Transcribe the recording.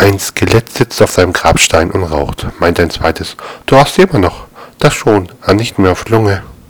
Ein Skelett sitzt auf seinem Grabstein und raucht, meint ein zweites. Du hast sie immer noch. Das schon, aber nicht mehr auf Lunge.